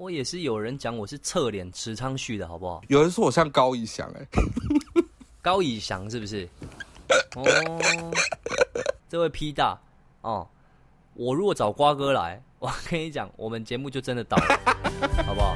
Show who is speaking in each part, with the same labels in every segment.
Speaker 1: 我也是有人讲我是侧脸池昌旭的好不好？
Speaker 2: 有人说我像高以翔，哎，
Speaker 1: 高以翔是不是？哦，这位 P 大哦，我如果找瓜哥来，我跟你讲，我们节目就真的倒了，好不好？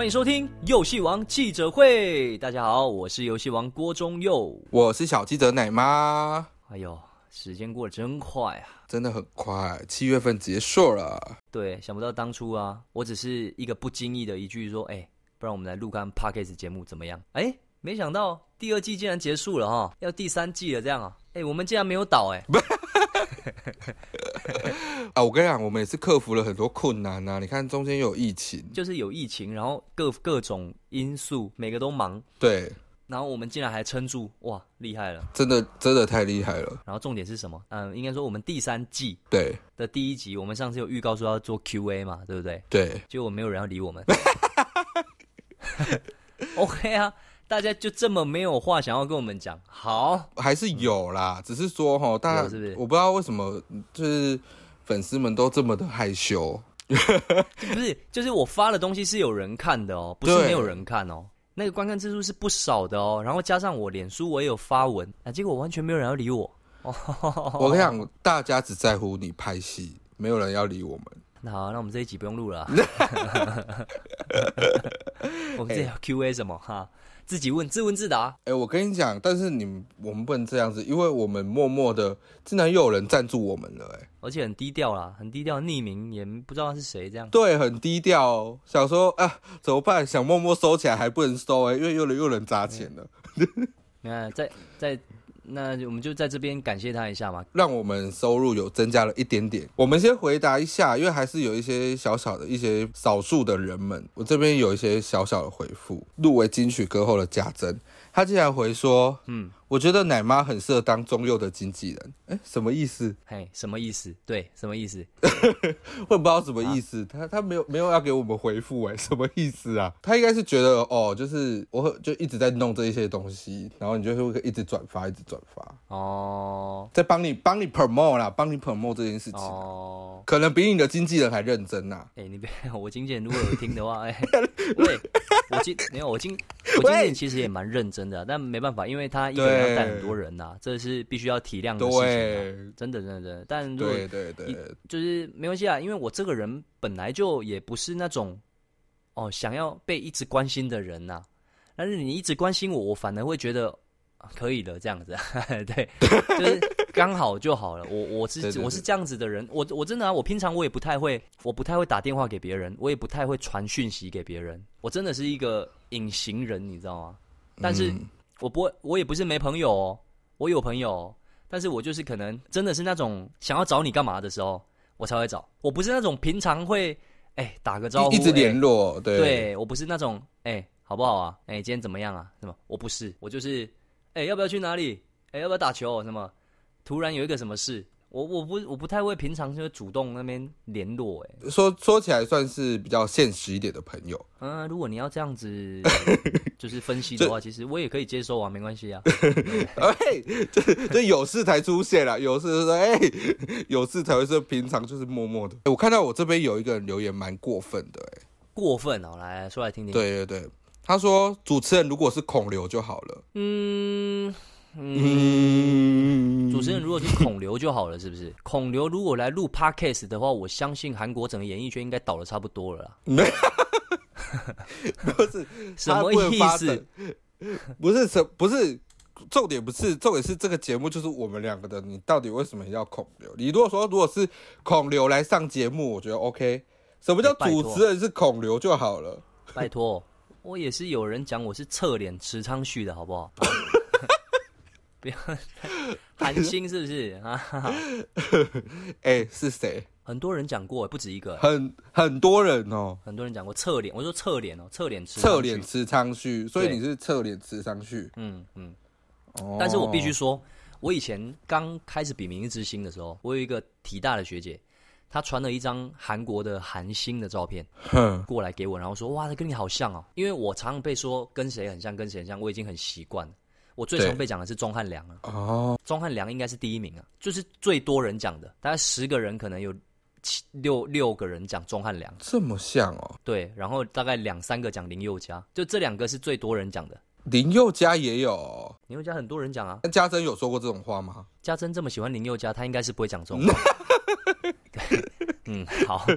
Speaker 1: 欢迎收听《游戏王记者会》。大家好，我是游戏王郭忠佑。
Speaker 2: 我是小记者奶妈。
Speaker 1: 哎呦，时间过得真快啊！
Speaker 2: 真的很快，七月份结束了。
Speaker 1: 对，想不到当初啊，我只是一个不经意的一句说：“哎，不然我们来录个 podcast 节目怎么样？”哎，没想到第二季竟然结束了哈，要第三季了这样啊！哎，我们竟然没有倒哎。
Speaker 2: 啊，我跟你讲，我们也是克服了很多困难呐。你看中间又有疫情，
Speaker 1: 就是有疫情，然后各各种因素，每个都忙。
Speaker 2: 对，
Speaker 1: 然后我们竟然还撑住，哇，厉害了！
Speaker 2: 真的，真的太厉害了。
Speaker 1: 然后重点是什么？嗯，应该说我们第三季
Speaker 2: 对
Speaker 1: 的第一集，我们上次有预告说要做 Q&A 嘛，对不对？
Speaker 2: 对，
Speaker 1: 结果没有人要理我们。OK 啊。大家就这么没有话想要跟我们讲？好，
Speaker 2: 还是有啦，只是说哈，大家
Speaker 1: 是不是？
Speaker 2: 我不知道为什么，就是粉丝们都这么的害羞。
Speaker 1: 不是，就是我发的东西是有人看的哦，不是没有人看哦。那个观看次数是不少的哦，然后加上我脸书我也有发文啊，结果完全没有人要理我。
Speaker 2: 我跟你讲，大家只在乎你拍戏，没有人要理我们。
Speaker 1: 那好，那我们这一集不用录了。我们这要 Q A 什么哈？自己问，自问自答。
Speaker 2: 哎，我跟你讲，但是你我们不能这样子，因为我们默默的，竟然又有人赞助我们了，哎，
Speaker 1: 而且很低调啦，很低调，匿名，也不知道是谁这样。
Speaker 2: 对，很低调，想说啊，怎么办？想默默收起来还不能收，哎，因为又有人砸钱了。
Speaker 1: 你看，在在。那我们就在这边感谢他一下嘛，
Speaker 2: 让我们收入有增加了一点点。我们先回答一下，因为还是有一些小小的一些少数的人们，我这边有一些小小的回复。入围金曲歌后的贾珍，他竟然回说，嗯。我觉得奶妈很适合当中佑的经纪人，哎，什么意思？
Speaker 1: 嘿，什么意思？对，什么意思？
Speaker 2: 我也不知道什么意思。他他没有没有要给我们回复，哎，什么意思啊？他应该是觉得哦，就是我就一直在弄这一些东西，然后你就会一直转发，一直转发哦，在帮你帮你 promote 啦，帮你 promote 这件事情哦，可能比你的经纪人还认真呐。
Speaker 1: 哎，你别，我经纪人如果有听的话，哎，喂，我经没有我经我经纪人其实也蛮认真的，但没办法，因为他一个。要带很多人呐，这是必须要体谅的事情。真的，真的，但如果
Speaker 2: 对对，
Speaker 1: 就是没关系啊，因为我这个人本来就也不是那种哦想要被一直关心的人呐。但是你一直关心我，我反而会觉得可以的这样子。对，就是刚好就好了。我我是我是这样子的人，我我真的啊，我平常我也不太会，我不太会打电话给别人，我也不太会传讯息给别人。我真的是一个隐形人，你知道吗？但是。我不会，我也不是没朋友哦，我有朋友，但是我就是可能真的是那种想要找你干嘛的时候，我才会找。我不是那种平常会哎打个招呼
Speaker 2: 一直联络，对，
Speaker 1: 对我不是那种哎好不好啊？哎今天怎么样啊？什么？我不是，我就是哎要不要去哪里？哎要不要打球？什么？突然有一个什么事？我我不我不太会平常就主动那边联络哎，
Speaker 2: 说说起来算是比较现实一点的朋友。
Speaker 1: 嗯，如果你要这样子 就是分析的话，其实我也可以接受啊，没关系啊。
Speaker 2: 哎，这这有事才出现了，有事说哎，有事才会说平常就是默默的。我看到我这边有一个人留言蛮过分的哎，
Speaker 1: 过分哦，来说来听听。
Speaker 2: 对对对，他说主持人如果是孔刘就好了。嗯。
Speaker 1: 嗯，主持人如果是孔刘就好了，是不是？孔刘如果来录 podcast 的话，我相信韩国整个演艺圈应该倒的差不多了。
Speaker 2: 没，不是
Speaker 1: 什么意思？
Speaker 2: 不是什不是重点，不是重点是这个节目就是我们两个的。你到底为什么要孔刘？你如果说如果是孔刘来上节目，我觉得 OK。什么叫主持人是孔刘就好了？
Speaker 1: 拜托，我也是有人讲我是侧脸池昌旭的好不好？不要寒心是不是啊？
Speaker 2: 哎，是谁？
Speaker 1: 很多人讲过，不止一个。
Speaker 2: 很很多人哦，
Speaker 1: 很多人讲过侧脸。我说侧脸哦，侧脸吃
Speaker 2: 侧脸吃仓旭，所以你是侧脸吃仓旭。嗯
Speaker 1: 嗯。哦。但是我必须说，我以前刚开始比明日之星的时候，我有一个体大的学姐，她传了一张韩国的韩星的照片
Speaker 2: 哼，
Speaker 1: 过来给我，然后说：“哇，他跟你好像哦。”因为我常常被说跟谁很像，跟谁很像，我已经很习惯了。我最常被讲的是钟汉良啊，
Speaker 2: 哦，
Speaker 1: 钟汉良应该是第一名啊，就是最多人讲的，大概十个人可能有七六六个人讲钟汉良，
Speaker 2: 这么像哦。
Speaker 1: 对，然后大概两三个讲林宥嘉，就这两个是最多人讲的。
Speaker 2: 林宥嘉也有哦，
Speaker 1: 林宥嘉很多人讲啊，
Speaker 2: 那家珍有说过这种话吗？
Speaker 1: 家珍这么喜欢林宥嘉，他应该是不会讲这种话。对，嗯，好。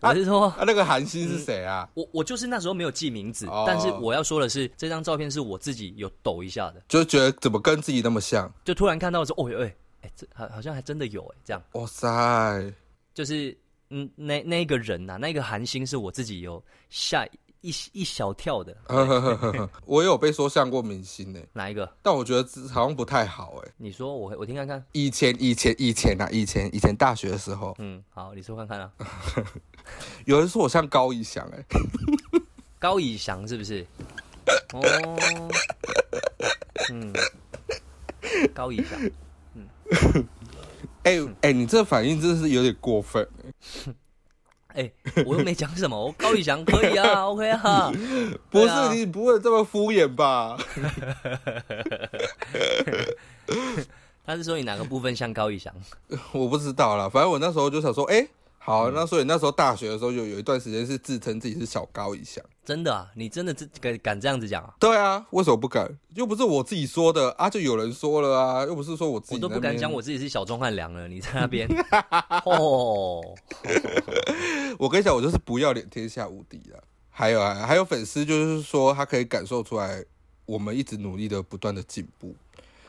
Speaker 1: 我是说，
Speaker 2: 啊，那个韩星是谁啊？
Speaker 1: 我我就是那时候没有记名字，
Speaker 2: 哦
Speaker 1: 但是我要说的是，这张照片是我自己有抖一下的，
Speaker 2: 就觉得怎么跟自己那么像？
Speaker 1: 就突然看到说，哦哎哎，这好好像还真的有哎，这样
Speaker 2: 哇塞！
Speaker 1: 就是嗯，那那个人呐、那个韩星是我自己有吓一一小跳的，
Speaker 2: 我也有被说像过明星呢，
Speaker 1: 哪一个？
Speaker 2: 但我觉得好像不太好哎。
Speaker 1: 你说我我听看看，
Speaker 2: 以前以前以前啊，以前以前大学的时候，
Speaker 1: 嗯，好，你说看看啊，
Speaker 2: 有人说我像高以翔哎，
Speaker 1: 高以翔是不是？哦，嗯，高以翔。
Speaker 2: 哎哎，你这反应真的是有点过分。
Speaker 1: 哎、我又没讲什么，我高以翔可以啊，OK 啊，
Speaker 2: 不是你不会这么敷衍吧？
Speaker 1: 他是说你哪个部分像高以翔？
Speaker 2: 我不知道啦，反正我那时候就想说，哎、好，
Speaker 1: 嗯
Speaker 2: 那所以那时候大学的时候有有一段时间是自称自己是小高以翔。
Speaker 1: 真的啊，你真的这敢敢这样子讲啊？
Speaker 2: 对啊，为什么不敢？又不是我自己说的啊，就有人说了啊，又不是说我自己
Speaker 1: 我都不敢讲我自己是小钟汉良了，你在那边哦，
Speaker 2: 我跟你讲，我就是不要脸天下无敌了。还有啊，还有粉丝就是说他可以感受出来我们一直努力的不断的进步。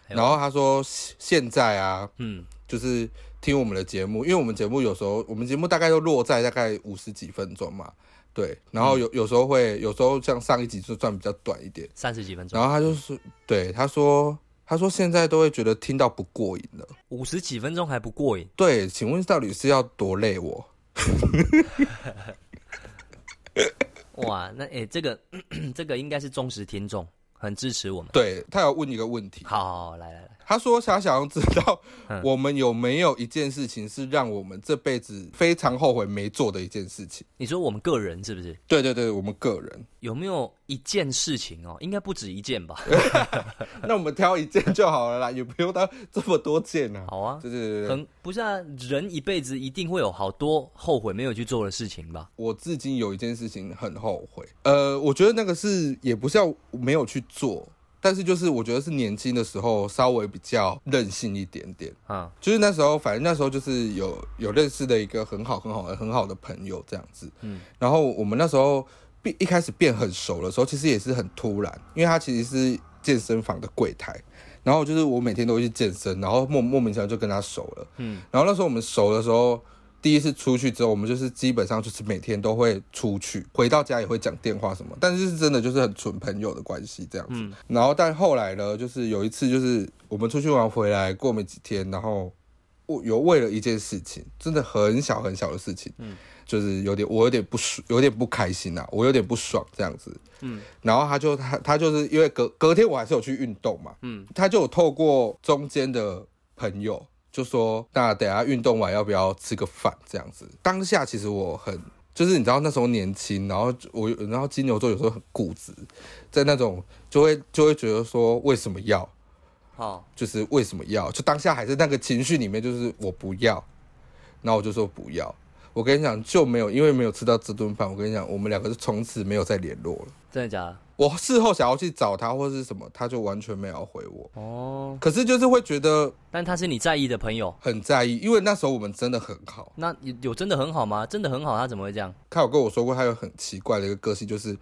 Speaker 2: 然后他说现现在啊，
Speaker 1: 嗯，
Speaker 2: 就是听我们的节目，因为我们节目有时候我们节目大概都落在大概五十几分钟嘛，对，然后有有时候会有时候像上一集就算比较短一点，
Speaker 1: 三十几分钟，
Speaker 2: 然后他就是对他说他说现在都会觉得听到不过瘾了。
Speaker 1: 五十几分钟还不过瘾，
Speaker 2: 对，请问到底是要多累我？
Speaker 1: 哇，那哎、这个 这个应该是忠实听众，很支持我们。
Speaker 2: 对他要问一个问题，
Speaker 1: 好好好，来来来，
Speaker 2: 他说他想要知道
Speaker 1: 嗯
Speaker 2: 我们有没有一件事情是让我们这辈子非常后悔没做的一件事情？
Speaker 1: 你说我们个人是不是
Speaker 2: 对对对，我们个人，
Speaker 1: 有没有一件事情哦？应该不止一件吧？
Speaker 2: 那我们挑一件就好了啦，也不用到这么多件啊。
Speaker 1: 好啊，
Speaker 2: 对对对对，
Speaker 1: 很不是啊，人一辈子一定会有好多后悔没有去做的事情吧？
Speaker 2: 我至今有一件事情很后悔，呃，我觉得那个是也不是要没有去做，但是就是我觉得是年轻的时候稍微比较任性一点点。
Speaker 1: 啊，
Speaker 2: 就是那时候，反正那时候就是有有认识的一个很好很好的很好的朋友这样子，
Speaker 1: 嗯，
Speaker 2: 然后我们那时候变一开始变很熟的时候，其实也是很突然，因为他其实是健身房的柜台，然后就是我每天都会去健身，然后莫莫名其妙就跟他熟了，
Speaker 1: 嗯，
Speaker 2: 然后那时候我们熟的时候。第一次出去之后，我们就是基本上就是每天都会出去，回到家也会讲电话什么，但是是真的就是很纯朋友的关系这样子。
Speaker 1: 嗯
Speaker 2: 然后但后来呢，就是有一次就是我们出去玩回来，过没几天，然后我有为了一件事情，真的很小很小的事情，
Speaker 1: 嗯，
Speaker 2: 就是有点我有点不爽，有点不开心啊，我有点不爽这样子，
Speaker 1: 嗯，
Speaker 2: 然后他就他他就是因为隔隔天我还是有去运动嘛，
Speaker 1: 嗯，
Speaker 2: 他就有透过中间的朋友就说，那等下运动完要不要吃个饭这样子？当下其实我很。就是你知道那时候年轻，然后我然后金牛座有时候很固执，在那种就会就会觉得说为什么要，
Speaker 1: 好，
Speaker 2: 就是为什么要？就当下还是那个情绪里面，就是我不要，然后我就说不要。我跟你讲，就没有因为没有吃到这顿饭，我跟你讲，我们两个是从此没有再联络了。
Speaker 1: 真的假的？
Speaker 2: 我事后想要去找他或是什么，他就完全没有回我。
Speaker 1: 哦，
Speaker 2: 可是就是会觉得
Speaker 1: 但他是你在意的朋友，
Speaker 2: 很在意，因为那时候我们真的很好。
Speaker 1: 那有有真的很好吗？真的很好，他怎么会这样？
Speaker 2: 他有跟我说过，他有很奇怪的一个个性，就是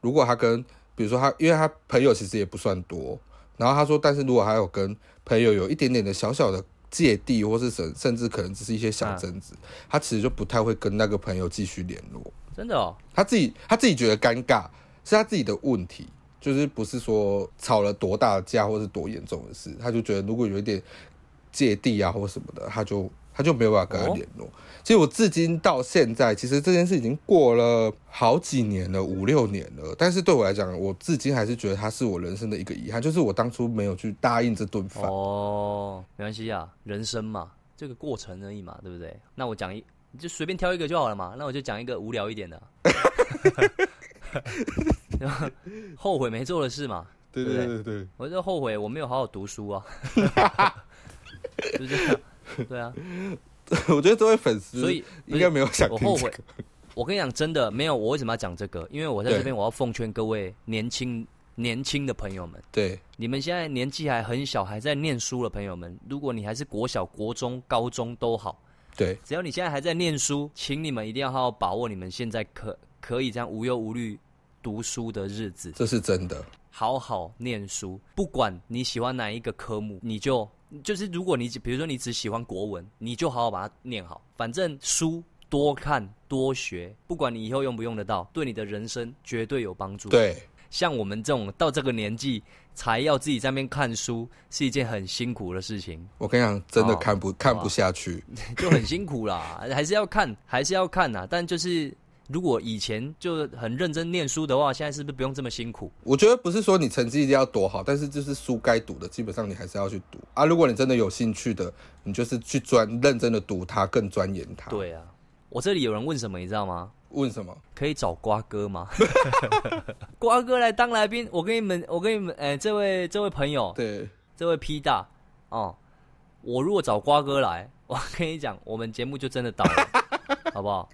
Speaker 2: 如果他跟，比如说他，因为他朋友其实也不算多，然后他说，但是如果还有跟朋友有一点点的小小的芥蒂，或是甚甚至可能只是一些小争执，他其实就不太会跟那个朋友继续联络。
Speaker 1: 真的哦，
Speaker 2: 他自己他自己觉得尴尬，是他自己的问题，就是不是说吵了多大的架或是多严重的事，他就觉得如果有一点芥蒂啊或什么的，他就他就没有办法跟他联络。其实我至今到现在，其实这件事已经过了好几年了，五六年了。但是对我来讲，我至今还是觉得他是我人生的一个遗憾，就是我当初没有去答应这顿饭。
Speaker 1: 哦，没关系啊，人生嘛，这个过程而已嘛，对不对？那我讲一，就随便挑一个就好了嘛。那我就讲一个无聊一点的，后悔没做的事嘛。
Speaker 2: 对对对对，
Speaker 1: 我就后悔我没有好好读书啊。就这样，对啊。
Speaker 2: 我觉得这位粉丝所以应该没有想
Speaker 1: 我后悔。我跟你讲，真的没有。我为什么要讲这个？因为我在这边，我要奉劝各位年轻年轻的朋友们，
Speaker 2: 对
Speaker 1: 你们现在年纪还很小，还在念书的朋友们，如果你还是国小、国中、高中都好，
Speaker 2: 对，
Speaker 1: 只要你现在还在念书，请你们一定要好好把握你们现在可可以这样无忧无虑读书的日子。
Speaker 2: 这是真的，
Speaker 1: 好好念书，不管你喜欢哪一个科目，你就就是如果你比如说你只喜欢国文，你就好好把它念好，反正书。多看多学，不管你以后用不用得到，对你的人生绝对有帮助。
Speaker 2: 对，
Speaker 1: 像我们这种到这个年纪才要自己在那边看书，是一件很辛苦的事情。
Speaker 2: 我跟你讲，真的看不看不下去，
Speaker 1: 就很辛苦啦。还是要看，还是要看呐。但就是如果以前就很认真念书的话，现在是不是不用这么辛苦？
Speaker 2: 我觉得不是说你成绩一定要多好，但是就是书该读的，基本上你还是要去读啊。如果你真的有兴趣的，你就是去专认真的读它，更钻研它。
Speaker 1: 对啊。我这里有人问什么，你知道吗？
Speaker 2: 问什么？
Speaker 1: 可以找瓜哥吗？瓜哥来当来宾。我跟你们，我跟你们，哎，这位这位朋友，
Speaker 2: 对，
Speaker 1: 这位 P 大哦，我如果找瓜哥来，我跟你讲，我们节目就真的倒了，好不好？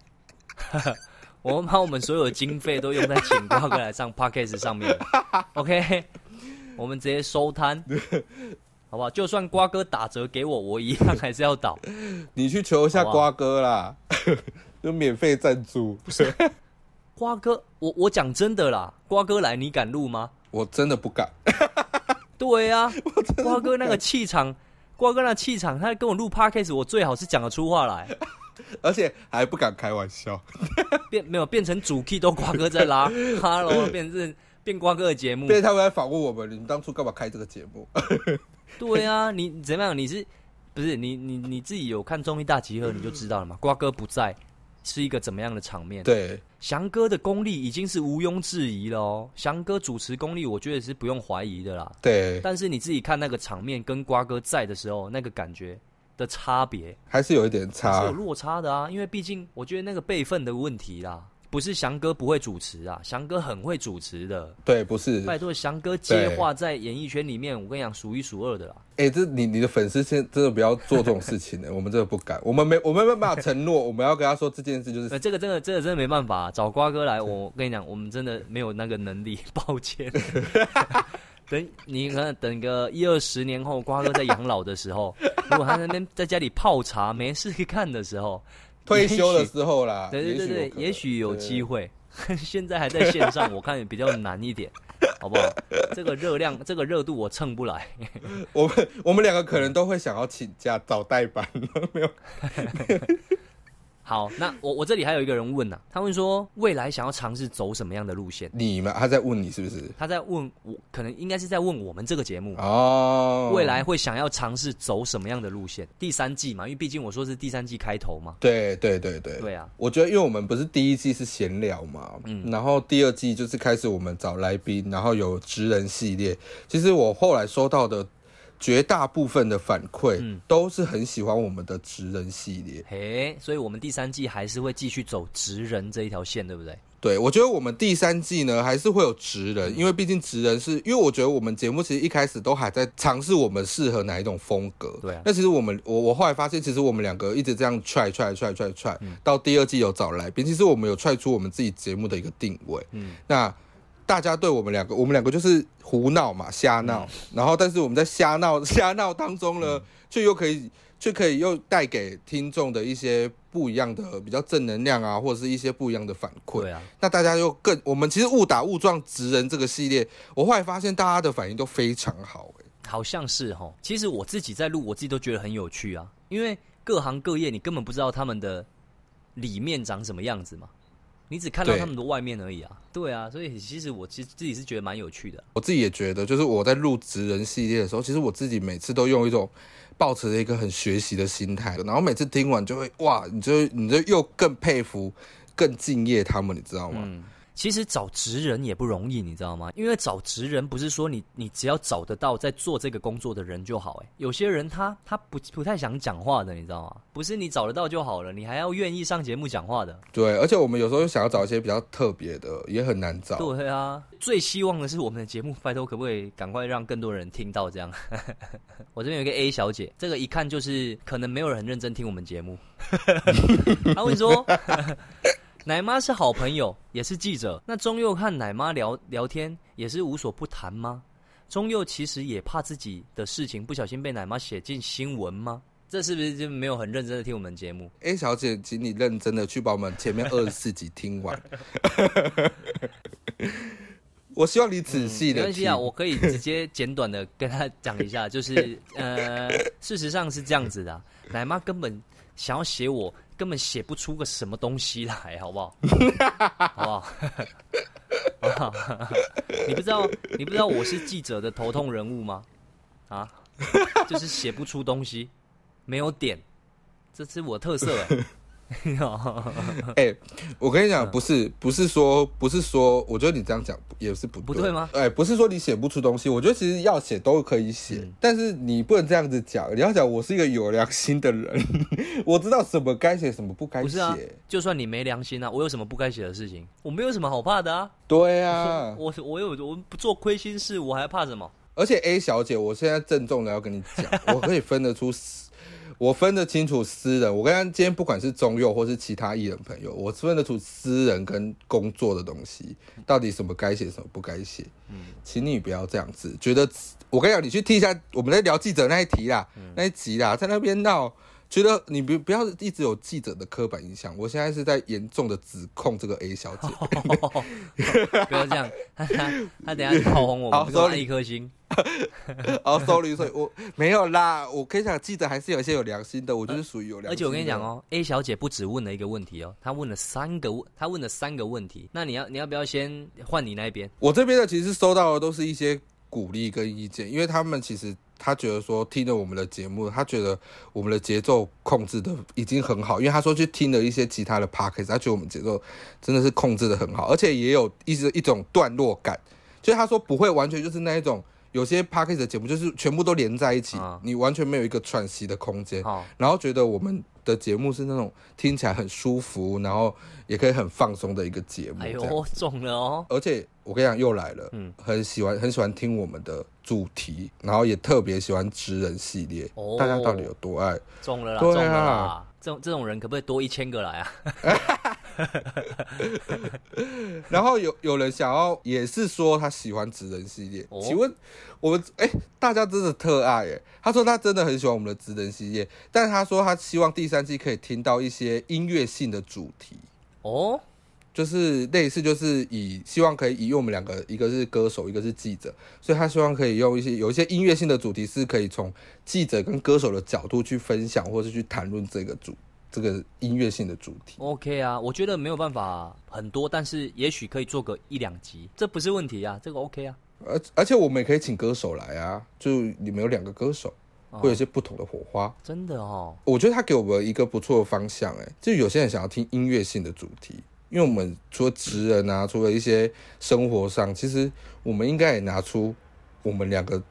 Speaker 1: 我们把我们所有的经费都用在请瓜哥来上 Podcast 上面，OK？我们直接收摊。好不好？就算瓜哥打折给我，我一样还是要倒。
Speaker 2: 你去求一下瓜哥啦，就免费赞助。
Speaker 1: 不是，瓜哥，我我讲真的啦，瓜哥来你敢录吗？
Speaker 2: 我真的不敢。
Speaker 1: 对 呀，瓜哥那个气场，瓜哥那气场，他跟我录 podcast，我最好是讲得出话来，
Speaker 2: 而且还不敢开玩笑。
Speaker 1: 变没有变成主 key 都瓜哥在拉，Hello，变成变瓜哥的节目。
Speaker 2: 变他们来访问我们，你们当初干嘛开这个节目？
Speaker 1: 对啊，你怎么样？你是不是你你你自己有看综艺大集合，你就知道了嘛？瓜哥不在，是一个怎么样的场面？
Speaker 2: 对，
Speaker 1: 翔哥的功力已经是毋庸置疑了哦。翔哥主持功力，我觉得是不用怀疑的啦。
Speaker 2: 对，
Speaker 1: 但是你自己看那个场面，跟瓜哥在的时候，那个感觉的差别，
Speaker 2: 还是有一点差，
Speaker 1: 是有落差的啊。因为毕竟，我觉得那个辈分的问题啦。不是翔哥不会主持啊，翔哥很会主持的。
Speaker 2: 对，不是。
Speaker 1: 拜托，翔哥接话在演艺圈里面，我跟你讲，数一数二的啦。
Speaker 2: 哎，这你你的粉丝先真的不要做这种事情呢，我们真的不敢，我们没我们没办法承诺，我们要跟他说这件事就是。
Speaker 1: 这个真的真的真的没办法，找瓜哥来，我跟你讲，我们真的没有那个能力，抱歉。等你可能等个一二十年后，瓜哥在养老的时候，如果他那边在家里泡茶没事看的时候。
Speaker 2: 退休的时候啦，
Speaker 1: 对对对对，也许有机会。现在还在线上，我看也比较难一点，好不好？这个热量，这个热度我蹭不来。
Speaker 2: 我们我们两个可能都会想要请假找代班，没有。
Speaker 1: 好，那我我这里还有一个人问呢，他问说未来想要尝试走什么样的路线？
Speaker 2: 你们他在问你是不是？
Speaker 1: 他在问我，可能应该是在问我们这个节目哦。未来会想要尝试走什么样的路线？第三季嘛，因为毕竟我说是第三季开头嘛。
Speaker 2: 对对对对，
Speaker 1: 对啊。
Speaker 2: 我觉得，因为我们不是第一季是闲聊嘛，嗯，然后第二季就是开始我们找来宾，然后有职人系列。其实我后来收到的。绝大部分的反馈都是很喜欢我们的职人系列，
Speaker 1: 嘿，所以我们第三季还是会继续走职人这一条线，对不对？
Speaker 2: 对，我觉得我们第三季呢还是会有职人，因为毕竟职人是因为我觉得我们节目其实一开始都还在尝试我们适合哪一种风格，
Speaker 1: 对。
Speaker 2: 那其实我们我我后来发现，其实我们两个一直这样踹踹踹踹踹，到第二季有找来宾，其实我们有踹出我们自己节目的一个定位，嗯，那。大家对我们两个，我们两个就是胡闹嘛，瞎闹。然后，但是我们在瞎闹、瞎闹当中呢，却又可以，却可以又带给听众的一些不一样的、比较正能量啊，或者是一些不一样的反馈。
Speaker 1: 对啊。
Speaker 2: 那大家又更，我们其实误打误撞直人这个系列，我后来发现大家的反应都非常好，哎，
Speaker 1: 好像是哈。其实我自己在录，我自己都觉得很有趣啊，因为各行各业你根本不知道他们的里面长什么样子嘛。你只看到他们的外面而已啊，对啊，所以其实我其实自己是觉得蛮有趣的。
Speaker 2: 我自己也觉得，就是我在录职人系列的时候，其实我自己每次都用一种抱持着一个很学习的心态，然后每次听完就会哇，你就你就又更佩服、更敬业他们，你知道吗？
Speaker 1: 其实找职人也不容易，你知道吗？因为找职人不是说你你只要找得到在做这个工作的人就好，哎，有些人他他不不太想讲话的，你知道吗？不是你找得到就好了，你还要愿意上节目讲话的。
Speaker 2: 对，而且我们有时候想要找一些比较特别的，也很难找。
Speaker 1: 对啊，最希望的是我们的节目，拜托可不可以赶快让更多人听到？这样，我这边有一个 A 小姐，这个一看就是可能没有人很认真听我们节目。他会说。奶妈是好朋友，也是记者。那中佑和奶妈聊聊天，也是无所不谈吗？中佑其实也怕自己的事情不小心被奶妈写进新闻吗？这是不是就没有很认真的听我们节目
Speaker 2: ？A 小姐，请你认真的去把我们前面二十四集听完。我希望你仔细的。
Speaker 1: 没关系啊，我可以直接简短的跟他讲一下，就是呃，事实上是这样子的，奶妈根本想要写我。根本写不出个什么东西来，好不好？好不好？你不知道，你不知道我是记者的头痛人物吗？啊，就是写不出东西，没有点，这是我特色。
Speaker 2: 哎，我跟你讲，不是，不是说，不是说，我觉得你这样讲也是不
Speaker 1: 不对吗？
Speaker 2: 哎，不是说你写不出东西，我觉得其实要写都可以写，但是你不能这样子讲。你要讲我是一个有良心的人，我知道什么该写，什么不该写。
Speaker 1: 就算你没良心啊，我有什么不该写的事情？我没有什么好怕的啊。
Speaker 2: 对啊，
Speaker 1: 我我有我不做亏心事，我还怕什么？
Speaker 2: 而且 A 小姐，我现在郑重的要跟你讲，我可以分得出。我分得清楚私人，我刚刚今天不管是中佑或是其他艺人朋友，我分得出私人跟工作的东西，到底什么该写，什么不该写。嗯，请你不要这样子，觉得我跟你讲，你去听一下我们在聊记者那一题啦，那一集啦，在那边闹。觉得你不不要一直有记者的刻板印象，我现在是在严重的指控这个 A 小姐。
Speaker 1: 不要这样，他 他等下炮轰我，我收了一颗星。
Speaker 2: 哦，sorry，所以我没有啦。我可以讲，记得还是有一些有良心的，我就是属于有良心。
Speaker 1: 而且我跟你讲哦，A 小姐不止问了一个问题哦，她问了三个问，她问了三个问题。那你要你要不要先换你那边？
Speaker 2: 我这边的其实收到的都是一些鼓励跟意见，因为他们其实。他觉得说听了我们的节目，他觉得我们的节奏控制的已经很好，因为他说去听了一些其他的 p o c k e t 他觉得我们节奏真的是控制的很好，而且也有一直一种段落感，就是他说不会完全就是那一种有些 p o c k e t 的节目就是全部都连在一起，你完全没有一个喘息的空间，然后觉得我们。的节目是那种听起来很舒服，然后也可以很放松的一个节目。
Speaker 1: 哎呦，中了哦！
Speaker 2: 而且我跟你讲，又来了，嗯，很喜欢很喜欢听我们的主题，然后也特别喜欢职人系列。哦，大家到底有多爱？
Speaker 1: 中了啦，中了啦！这种这种人可不可以多一千个来啊？
Speaker 2: 然后有有人想要，也是说他喜欢直人系列。请问我们哎，大家真的特爱哎。他说他真的很喜欢我们的直人系列，但是他说他希望第三季可以听到一些音乐性的主题哦，就是类似就是以希望可以以用我们两个，一个是歌手，一个是记者，所以他希望可以用一些有一些音乐性的主题，是可以从记者跟歌手的角度去分享，或是去谈论这个主。这个音乐性的主题
Speaker 1: ，OK 啊，我觉得没有办法很多，但是也许可以做个一两集，这不是问题啊，这个 OK 啊。
Speaker 2: 而而且我们也可以请歌手来啊，就你们有两个歌手，会有一些不同的火花。
Speaker 1: 真的哦，
Speaker 2: 我觉得他给我们一个不错的方向，哎，就有些人想要听音乐性的主题，因为我们除了职人啊，除了一些生活上，其实我们应该也拿出我们两个。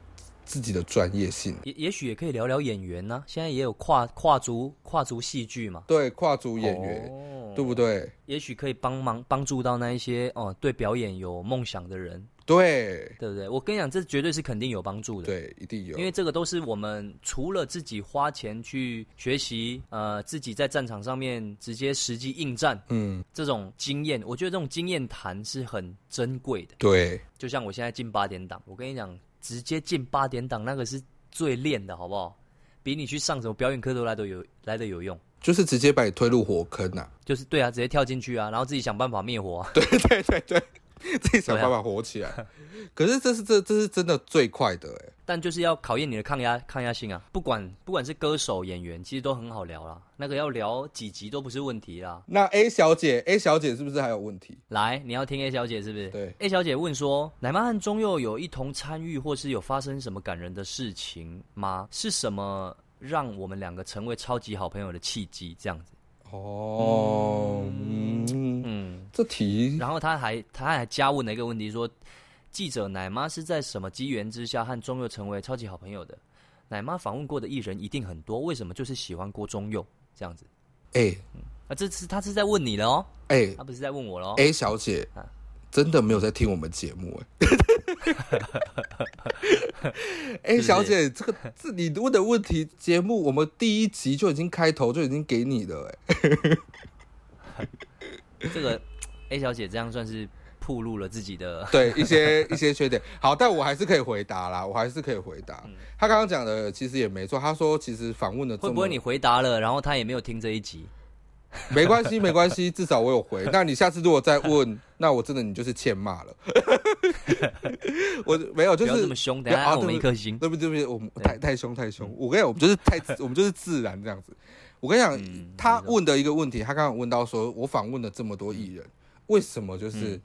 Speaker 2: 自己的专业性，
Speaker 1: 也也许也可以聊聊演员呢。现在也有跨跨族跨族戏剧嘛？
Speaker 2: 对，跨族演员，对不对？
Speaker 1: 也许可以帮忙帮助到那一些哦，对表演有梦想的人。
Speaker 2: 对，
Speaker 1: 对不对？我跟你讲，这绝对是肯定有帮助的。
Speaker 2: 对，一定有，
Speaker 1: 因为这个都是我们除了自己花钱去学习，呃，自己在战场上面直接实际应战，嗯，这种经验，我觉得这种经验谈是很珍贵的。
Speaker 2: 对，
Speaker 1: 就像我现在进八点档，我跟你讲。直接进八点档，那个是最练的，好不好？比你去上什么表演课都来得有来的有用。
Speaker 2: 就是直接把你推入火坑呐！
Speaker 1: 就是对啊，直接跳进去啊，然后自己想办法灭火。
Speaker 2: 对对对对。自己想办法活起来，可是这是这这是真的最快的哎，
Speaker 1: 但就是要考验你的抗压抗压性啊！不管不管是歌手演员，其实都很好聊啦，那个要聊几集都不是问题啦。
Speaker 2: 那 A 小姐 A 小姐是不是还有问题？
Speaker 1: 来，你要听 A 小姐是不是？
Speaker 2: 对
Speaker 1: ，A 小姐问说，奶妈和中佑有一同参与或是有发生什么感人的事情吗？是什么让我们两个成为超级好朋友的契机？这样子。哦。
Speaker 2: 嗯，这题，
Speaker 1: 然后他还他还加问了一个问题，说记者奶妈是在什么机缘之下和中佑成为超级好朋友的？奶妈访问过的艺人一定很多，为什么就是喜欢郭中佑这样子？
Speaker 2: 哎，
Speaker 1: 啊，这次他是在问你了哦，
Speaker 2: 哎，
Speaker 1: 他不是在问我喽
Speaker 2: ？A 小姐，真的没有在听我们节目 哎。哎，小姐，这个这你问的问题，节目我们第一集就已经开头就已经给你了，
Speaker 1: 哎，这个 A 小姐这样算是暴露了自己的
Speaker 2: 对一些 一些缺点。好，但我还是可以回答啦，我还是可以回答。他刚刚讲的其实也没错，他说其实访问的
Speaker 1: 会不会你回答了，然后他也没有听这一集？
Speaker 2: 没关系，没关系，至少我有回。那你下次如果再问，那我真的你就是欠骂了。我没有，就是
Speaker 1: 这么凶，等下我们一颗心。
Speaker 2: 对不对？对不对？我们太太凶太凶。我跟你讲，我们就是太，我们就是自然这样子。我跟你讲，他问的一个问题，他刚刚问到说，我访问了这么多艺人，为什么就是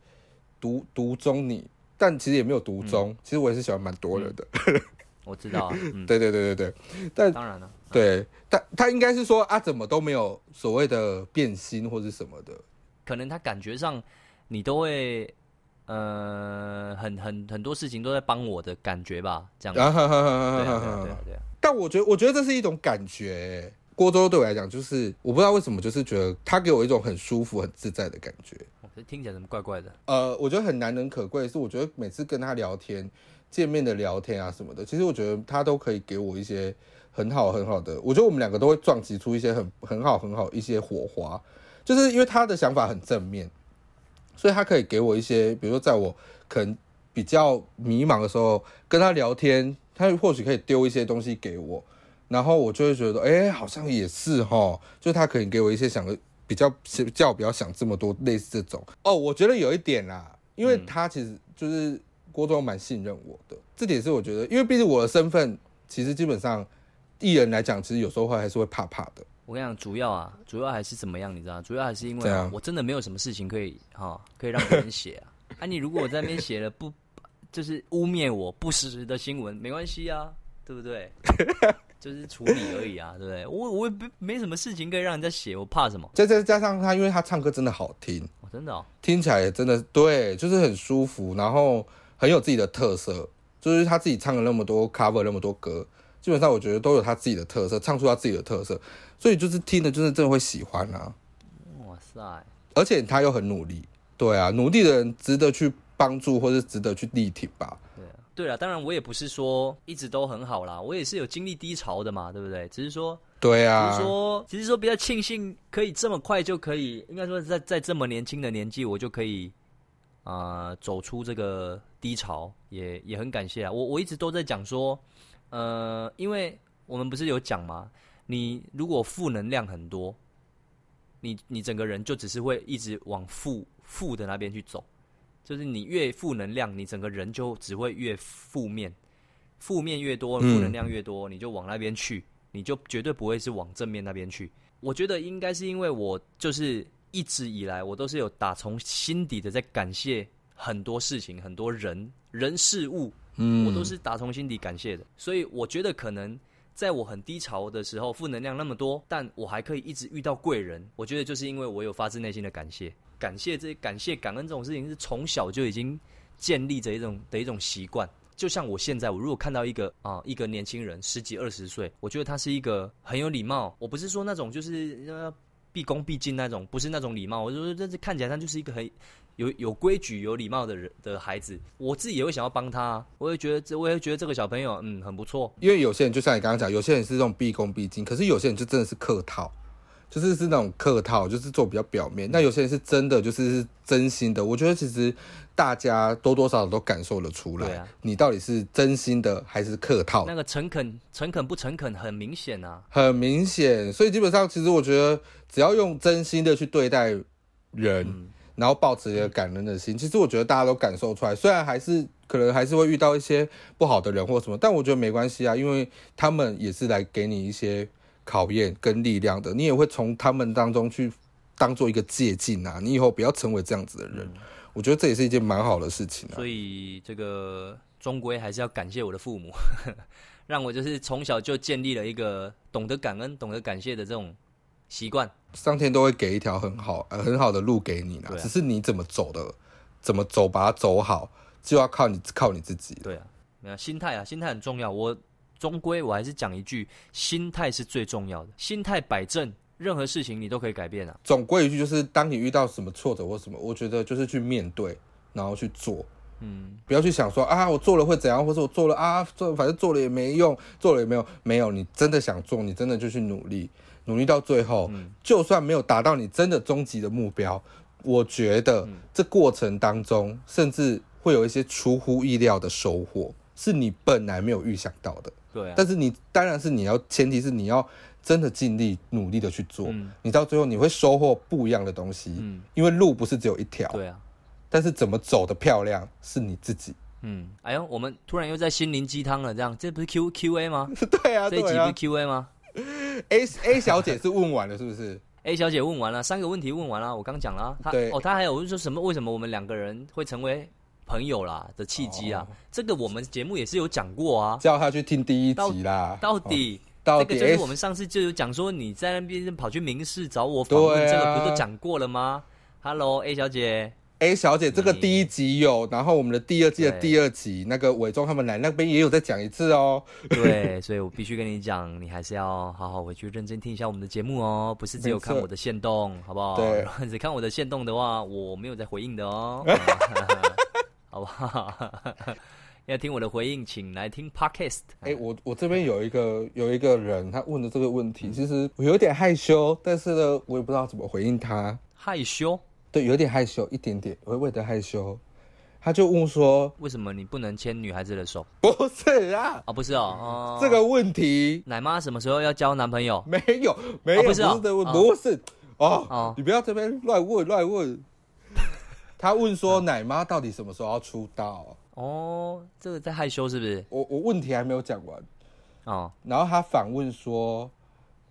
Speaker 2: 独独中你？但其实也没有独中，其实我也是喜欢蛮多人的。
Speaker 1: 我知道，
Speaker 2: 对对对对对，但
Speaker 1: 当然了，
Speaker 2: 对，他他应该是说啊，怎么都没有所谓的变心或者什么的，
Speaker 1: 可能他感觉上你都会，呃，很很很多事情都在帮我的感觉吧，这样，对对对，
Speaker 2: 但我觉得我觉得这是一种感觉，郭州对我来讲就是我不知道为什么，就是觉得他给我一种很舒服、很自在的感觉，
Speaker 1: 听起来怎么怪怪的？
Speaker 2: 呃，我觉得很难能可贵是，我觉得每次跟他聊天。见面的聊天啊什么的，其实我觉得他都可以给我一些很好很好的，我觉得我们两个都会撞击出一些很很好很好一些火花，就是因为他的想法很正面，所以他可以给我一些，比如说在我可能比较迷茫的时候跟他聊天，他或许可以丢一些东西给我，然后我就会觉得，哎，好像也是哈，就是他可以给我一些想比较叫我不要想这么多，类似这种。哦，我觉得有一点啦，因为他其实就是。郭总蛮信任我的，这点是我觉得，因为毕竟我的身份，其实基本上艺人来讲，其实有时候会还是会怕怕的。
Speaker 1: 我跟你讲，主要啊，主要还是怎么样，你知道？主要还是因为我真的没有什么事情可以哈，可以让别人写啊。啊，你如果我在那边写了不，就是污蔑我不实的新闻，没关系啊，对不对？就是处理而已啊，对不对？我我也没没什么事情可以让人家写，我怕什么？
Speaker 2: 再再加上他，因为他唱歌真的好听，
Speaker 1: 真的哦，
Speaker 2: 听起来真的对，就是很舒服，然后。很有自己的特色，就是他自己唱了那么多 cover 那么多歌，基本上我觉得都有他自己的特色，唱出他自己的特色，所以就是听的，就是真的会喜欢啊。哇塞！而且他又很努力，对啊，努力的人值得去帮助，或者值得去力挺吧。
Speaker 1: 对啊，对啊，当然我也不是说一直都很好啦，我也是有经历低潮的嘛，对不对？只是说，
Speaker 2: 对啊，
Speaker 1: 只是说，只是说比较庆幸可以这么快就可以，应该说在在这么年轻的年纪，我就可以。啊，走出这个低潮也也很感谢啊！我我一直都在讲说，呃，因为我们不是有讲吗？你如果负能量很多，你你整个人就只是会一直往负负的那边去走，就是你越负能量，你整个人就只会越负面，负面越多，负能量越多，你就往那边去，你就绝对不会是往正面那边去。我觉得应该是因为我就是。一直以来，我都是有打从心底的在感谢很多事情、很多人、人事物，嗯，我都是打从心底感谢的。所以我觉得，可能在我很低潮的时候，负能量那么多，但我还可以一直遇到贵人。我觉得就是因为我有发自内心的感谢，感谢这感谢感恩这种事情是从小就已经建立着一种的一种习惯。就像我现在，我如果看到一个啊一个年轻人十几二十岁，我觉得他是一个很有礼貌。我不是说那种就是呃。毕恭毕敬那种，不是那种礼貌。我就说，这是看起来他就是一个很有有规矩、有礼貌的人的孩子。我自己也会想要帮他，我也觉得这，我也觉得这个小朋友，嗯，很不错。
Speaker 2: 因为有些人就像你刚刚讲，有些人是这种毕恭毕敬，可是有些人就真的是客套。就是是那种客套，就是做比较表面。那有些人是真的，就是是真心的。我觉得其实大家多多少少都感受得出来，你到底是真心的还是客套。
Speaker 1: 那个诚恳、诚恳不诚恳，很明显啊，
Speaker 2: 很明显。所以基本上，其实我觉得只要用真心的去对待人，然后抱持一个感恩的心，其实我觉得大家都感受出来。虽然还是可能还是会遇到一些不好的人或什么，但我觉得没关系啊，因为他们也是来给你一些。考验跟力量的，你也会从他们当中去当做一个借鉴啊！你以后不要成为这样子的人，我觉得这也是一件蛮好的事情。
Speaker 1: 啊所以这个终归还是要感谢我的父母，让我就是从小就建立了一个懂得感恩、懂得感谢的这种习惯，
Speaker 2: 上天都会给一条很好、很好的路给你啦，只是你怎么走的，怎么走把它走好，就要靠你靠你自己。
Speaker 1: 对啊，没有心态啊，心态很重要。我终归我还是讲一句，心态是最重要的，心态摆正，任何事情你都可以改变啊。
Speaker 2: 总归一句就是，当你遇到什么挫折或什么，我觉得就是去面对，然后去做。嗯，不要去想说啊，我做了会怎样，或者我做了啊，做反正做了也没用，做了也没有没有。你真的想做，你真的就去努力，努力到最后，就算没有达到你真的终极的目标，我觉得这过程当中，甚至会有一些出乎意料的收获，是你本来没有预想到的。
Speaker 1: 对，
Speaker 2: 但是你当然是你要，前提是你要真的尽力努力的去做，你到最后你会收获不一样的东西。嗯，因为路不是只有一条。
Speaker 1: 对啊。
Speaker 2: 但是怎么走的漂亮是你自己。
Speaker 1: 嗯，哎呦，我们突然又在心灵鸡汤了，这样这不是 Q Q A 吗？
Speaker 2: 对啊，
Speaker 1: 这一集不是 Q A 吗
Speaker 2: ？A A 小姐是问完了是不是
Speaker 1: ？A 小姐问完了，三个问题问完了，我刚讲了。她哦，她还有问说什么？为什么我们两个人会成为朋友啦的契机啊？这个我们节目也是有讲过啊，
Speaker 2: 叫他去听第一集啦。
Speaker 1: 到底这个就是我们上次就有讲说你在那边跑去明视找我访问，这个不都讲过了吗？Hello，A 小姐。
Speaker 2: A 小姐，这个第一集有，然后我们的第二季的第二集，那个伪装他们来那边也有再讲一次哦。
Speaker 1: 对，所以我必须跟你讲，你还是要好好回去认真听一下我们的节目哦，不是只有看我的线动，好不好？
Speaker 2: 对，
Speaker 1: 只看我的线动的话，我没有在回应的哦，好不好？要听我的回应，请来听 Podcast。
Speaker 2: 哎，我我这边有一个有一个人，他问的这个问题，其实我有点害羞，但是呢，我也不知道怎么回应他。
Speaker 1: 害羞。
Speaker 2: 对，有点害羞，一点点，微微的害羞。他就问说：“
Speaker 1: 为什么你不能牵女孩子的手？”
Speaker 2: 不是啊，
Speaker 1: 啊，不是哦。
Speaker 2: 这个问题，
Speaker 1: 奶妈什么时候要交男朋友？
Speaker 2: 没有，没有，不是的问，不是哦。你不要这边乱问乱问。他问说：“奶妈到底什么时候要出道？”
Speaker 1: 哦，这个在害羞是不是？
Speaker 2: 我我问题还没有讲完哦。然后他反问说。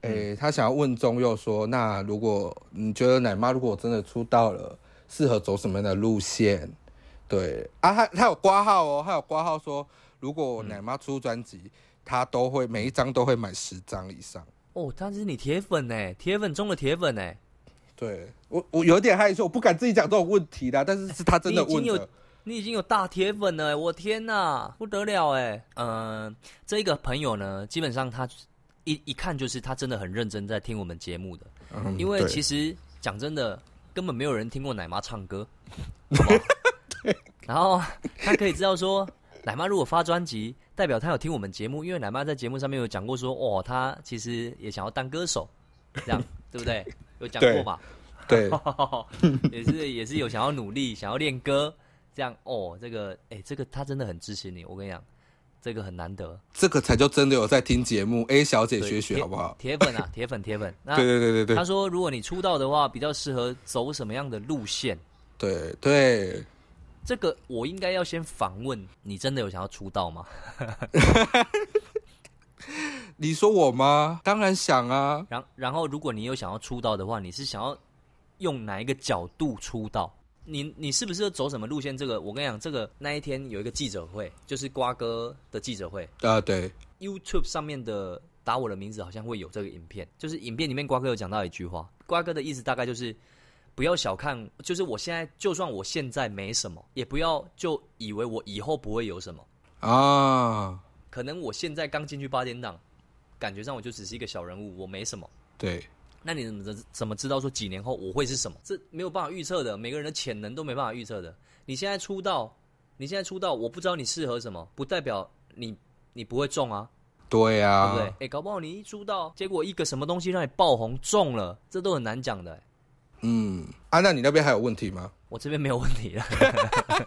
Speaker 2: 诶，他想要问中佑说：“那如果你觉得奶妈如果真的出道了，适合走什么样的路线？”对啊，他他有挂号哦，他有挂号说，如果奶妈出专辑，他都会每一张都会买十张以上。
Speaker 1: 哦，他是你铁粉呢，铁粉中的铁粉呢。
Speaker 2: 对我我有点害羞，我不敢自己讲这种问题的，但是是他真的问
Speaker 1: 的。你已经有大铁粉了，我天哪，不得了哎！嗯，这一个朋友呢，基本上他。一一看就是他真的很认真在听我们节目的，因为其实讲真的，根本没有人听过奶妈唱歌，然后他可以知道说，奶妈如果发专辑，代表他有听我们节目，因为奶妈在节目上面有讲过说，哦，他其实也想要当歌手，这样对不对？有讲过嘛？
Speaker 2: 对，
Speaker 1: 也是也是有想要努力，想要练歌，这样哦，这个哎，这个他真的很支持你，我跟你讲。这个很难得，
Speaker 2: 这个才叫真的有在听节目。A 小姐学学好不好？
Speaker 1: 铁粉啊，铁粉，铁粉。
Speaker 2: 对对对对对。
Speaker 1: 他说，如果你出道的话，比较适合走什么样的路线？
Speaker 2: 对对。
Speaker 1: 这个我应该要先反问你，真的有想要出道吗？
Speaker 2: 你说我吗？当然想啊。
Speaker 1: 然然后，如果你有想要出道的话，你是想要用哪一个角度出道？你你是不是走什么路线？这个我跟你讲，这个那一天有一个记者会，就是瓜哥的记者会
Speaker 2: 啊。对
Speaker 1: ，YouTube 上面的打我的名字好像会有这个影片，就是影片里面瓜哥有讲到一句话，瓜哥的意思大概就是不要小看，就是我现在就算我现在没什么，也不要就以为我以后不会有什么啊。可能我现在刚进去八点档，感觉上我就只是一个小人物，我没什么。
Speaker 2: 对。
Speaker 1: 那你怎么怎么知道说几年后我会是什么？这没有办法预测的，每个人的潜能都没办法预测的。你现在出道，你现在出道，我不知道你适合什么，不代表你你不会中啊。
Speaker 2: 对啊，
Speaker 1: 对不对？哎，搞不好你一出道，结果一个什么东西让你爆红中了，这都很难讲的。
Speaker 2: 嗯，啊，那你那边还有问题吗？
Speaker 1: 我这边没有问题了。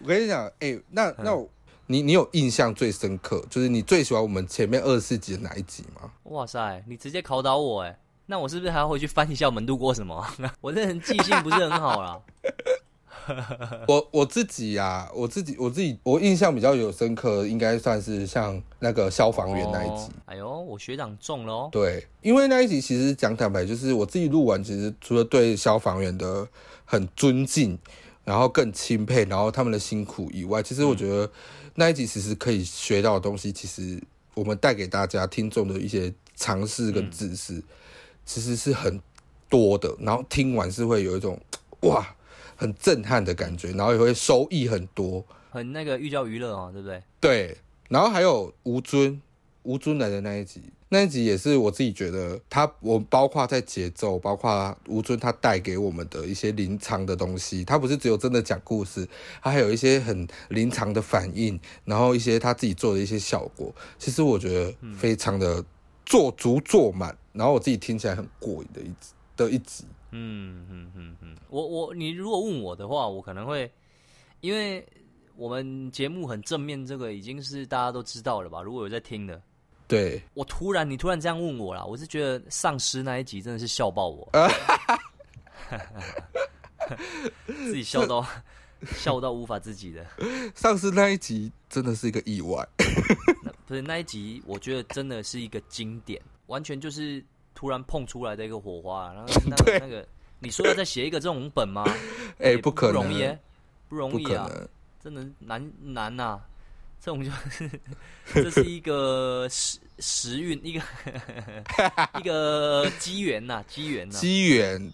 Speaker 2: 我跟你讲，哎，那那我。你你有印象最深刻，就是你最喜欢我们前面二十四集的哪一集吗？
Speaker 1: 哇塞，你直接考倒我哎！那我是不是还要回去翻一下我们录过什么？我这人记性不是很好啦。
Speaker 2: 我我自己呀，我自己我自己我印象比较有深刻，应该算是像那个消防员那一集。
Speaker 1: 哎呦，我学长中了哦。
Speaker 2: 对，因为那一集其实讲坦白，就是我自己录完，其实除了对消防员的很尊敬，然后更钦佩，然后他们的辛苦以外，其实我觉得。那一集其实可以学到的东西，其实我们带给大家听众的一些尝试跟知识，其实是很多的。然后听完是会有一种哇，很震撼的感觉，然后也会收益很多，
Speaker 1: 很那个寓教于乐哦，对不对？
Speaker 2: 对。然后还有吴尊，吴尊来的那一集。那一集也是我自己觉得，他我包括在节奏，包括吴尊他带给我们的一些临场的东西，他不是只有真的讲故事，他还有一些很临场的反应，然后一些他自己做的一些效果，其实我觉得非常的做足做满，然后我自己听起来很过瘾的一集的一集。
Speaker 1: 嗯嗯嗯嗯，我我你如果问我的话，我可能会，因为我们节目很正面，这个已经是大家都知道了吧？如果有在听的。
Speaker 2: 对
Speaker 1: 我突然，你突然这样问我啦，我是觉得丧尸那一集真的是笑爆我，自己笑到笑到无法自己的。
Speaker 2: 丧尸那一集真的是一个意外，
Speaker 1: 不是那一集，我觉得真的是一个经典，完全就是突然碰出来的一个火花。然后那个 那个，你说要再写一个这种本吗？
Speaker 2: 哎，不可
Speaker 1: 能，不容易，不容易啊，真的难难呐。这种就是 这是一个时时运，一个 一个机缘呐，机缘呐，
Speaker 2: 机缘。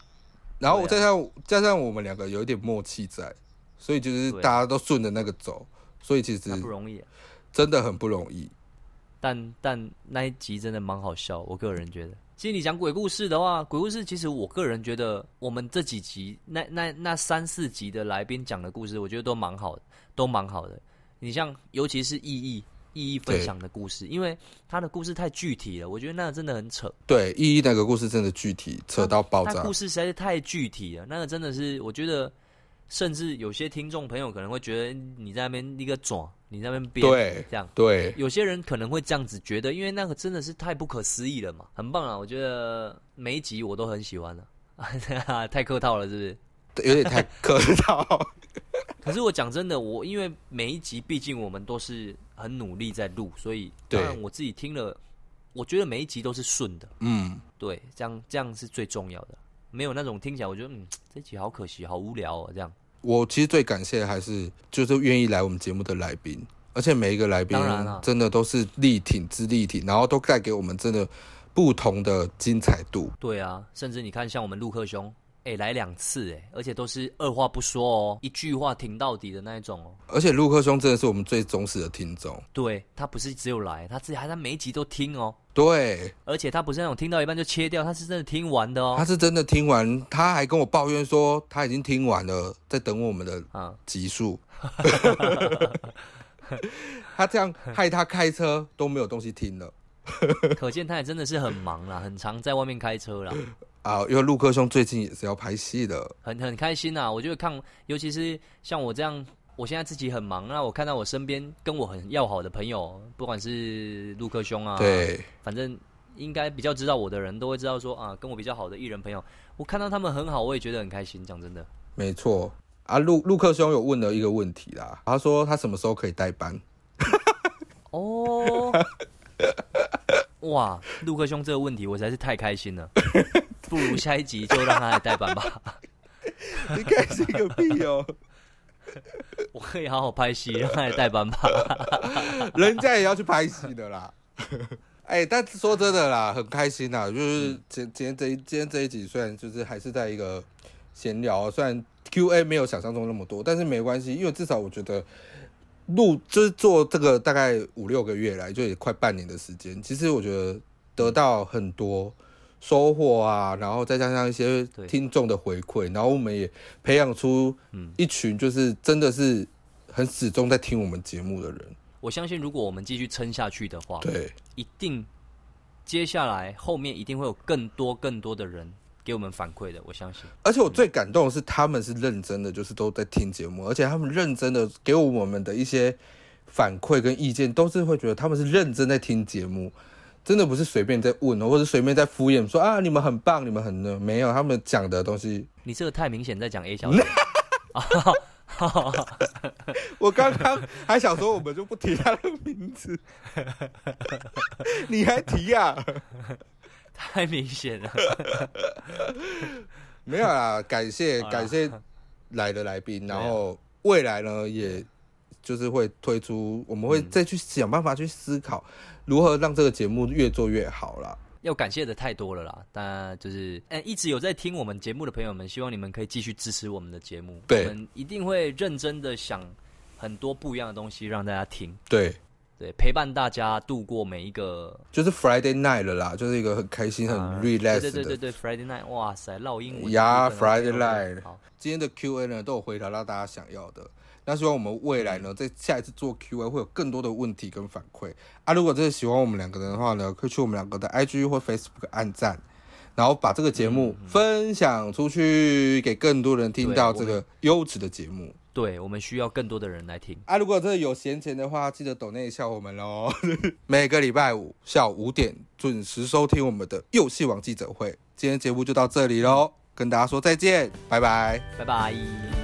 Speaker 2: 然后加上加上我们两个有一点默契在，所以就是大家都顺着那个走，所以其实
Speaker 1: 不容易，
Speaker 2: 真的很不容易。
Speaker 1: 但但那一集真的蛮好笑，我个人觉得。其实你讲鬼故事的话，鬼故事其实我个人觉得，我们这几集那那那三四集的来宾讲的故事，我觉得都蛮好的，都蛮好的。你像，尤其是意义意义分享的故事，因为他的故事太具体了，我觉得那个真的很扯。
Speaker 2: 对，意义那个故事真的具体，扯到爆炸。
Speaker 1: 故事实在是太具体了，那个真的是，我觉得，甚至有些听众朋友可能会觉得你在那边一个转，你在那边编，
Speaker 2: 对，
Speaker 1: 这样，
Speaker 2: 对，
Speaker 1: 有些人可能会这样子觉得，因为那个真的是太不可思议了嘛，很棒啊！我觉得每一集我都很喜欢了，太客套了，是不是？
Speaker 2: 有点太客套。
Speaker 1: 可是我讲真的，我因为每一集毕竟我们都是很努力在录，所以当然我自己听了，我觉得每一集都是顺的。嗯，对，这样这样是最重要的，没有那种听起来我觉得嗯这集好可惜，好无聊哦这样。
Speaker 2: 我其实最感谢的还是就是愿意来我们节目的来宾，而且每一个来宾真的都是力挺之力挺，然后都带给我们真的不同的精彩度。
Speaker 1: 对啊，甚至你看像我们陆克兄。哎，来两次哎，而且都是二话不说哦，一句话挺到底的那一种哦。
Speaker 2: 而且陆克兄真的是我们最忠实的听众。
Speaker 1: 对他不是只有来，他自己还在每一集都听哦。
Speaker 2: 对，
Speaker 1: 而且他不是那种听到一半就切掉，他是真的听完的哦。
Speaker 2: 他是真的听完，他还跟我抱怨说他已经听完了，在等我们的啊集数。他这样害他开车都没有东西听了，
Speaker 1: 可见他也真的是很忙啦，很常在外面开车啦。
Speaker 2: 啊，因为陆克兄最近也是要拍戏的，
Speaker 1: 很很开心呐。我觉得看，尤其是像我这样，我现在自己很忙，那我看到我身边跟我很要好的朋友，不管是陆克兄啊，
Speaker 2: 对，
Speaker 1: 反正应该比较知道我的人都会知道说啊，跟我比较好的艺人朋友，我看到他们很好，我也觉得很开心。讲真的，
Speaker 2: 没错啊。陆陆克兄有问了一个问题啦，他说他什么时候可以代班？
Speaker 1: 哦。哇，陆克兄这个问题我实在是太开心了，不如下一集就让他来代班吧。
Speaker 2: 你开心个屁哦！
Speaker 1: 我可以好好拍戏，让他来代班吧。
Speaker 2: 人家也要去拍戏的啦。哎，但说真的啦，很开心呐。就是今今天这一今天这一集，虽然就是还是在一个闲聊，虽然 Q A 没有想象中那么多，但是没关系，因为至少我觉得。录就是做这个大概五六个月来，就也快半年的时间。其实我觉得得到很多收获啊，然后再加上一些听众的回馈，然后我们也培养出一群就是真的是很始终在听我们节目的人。
Speaker 1: 我相信，如果我们继续撑下去的话，
Speaker 2: 对，
Speaker 1: 一定接下来后面一定会有更多更多的人。给我们反馈的，我相信。
Speaker 2: 而且我最感动的是，他们是认真的，就是都在听节目，而且他们认真的给我们的一些反馈跟意见，都是会觉得他们是认真在听节目，真的不是随便在问，或者随便在敷衍说啊，你们很棒，你们很呢，没有，他们讲的东西。
Speaker 1: 你这个太明显在讲 A 小姐。
Speaker 2: 我刚刚还想说，我们就不提他的名字，你还提呀？
Speaker 1: 太明显了，
Speaker 2: 没有啦，感谢感谢来的来宾，然后未来呢也就是会推出，我们会再去想办法去思考如何让这个节目越做越好啦。
Speaker 1: 要感谢的太多了啦，但就是哎，一直有在听我们节目的朋友们，希望你们可以继续支持我们的节目，
Speaker 2: 我
Speaker 1: 们一定会认真的想很多不一样的东西让大家听。
Speaker 2: 对。
Speaker 1: 对，陪伴大家度过每一个，
Speaker 2: 就是 Friday night 了啦，就是一个很开心、很 relax
Speaker 1: 的。对对对对，Friday night，哇塞，烙英文
Speaker 2: 呀，Friday night。好，今天的 Q&A 呢，都有回答到大家想要的。那希望我们未来呢，在下一次做 Q&A 会有更多的问题跟反馈啊。如果真的喜欢我们两个人的话呢，可以去我们两个的 IG 或 Facebook 按赞，然后把这个节目分享出去，给更多人听到这个优质的节目。
Speaker 1: 对我们需要更多的人来听
Speaker 2: 啊！如果真的有闲钱的话，记得抖那一下我们喽。每个礼拜五下午五点准时收听我们的游戏网记者会。今天节目就到这里喽，跟大家说再见，拜拜，
Speaker 1: 拜拜。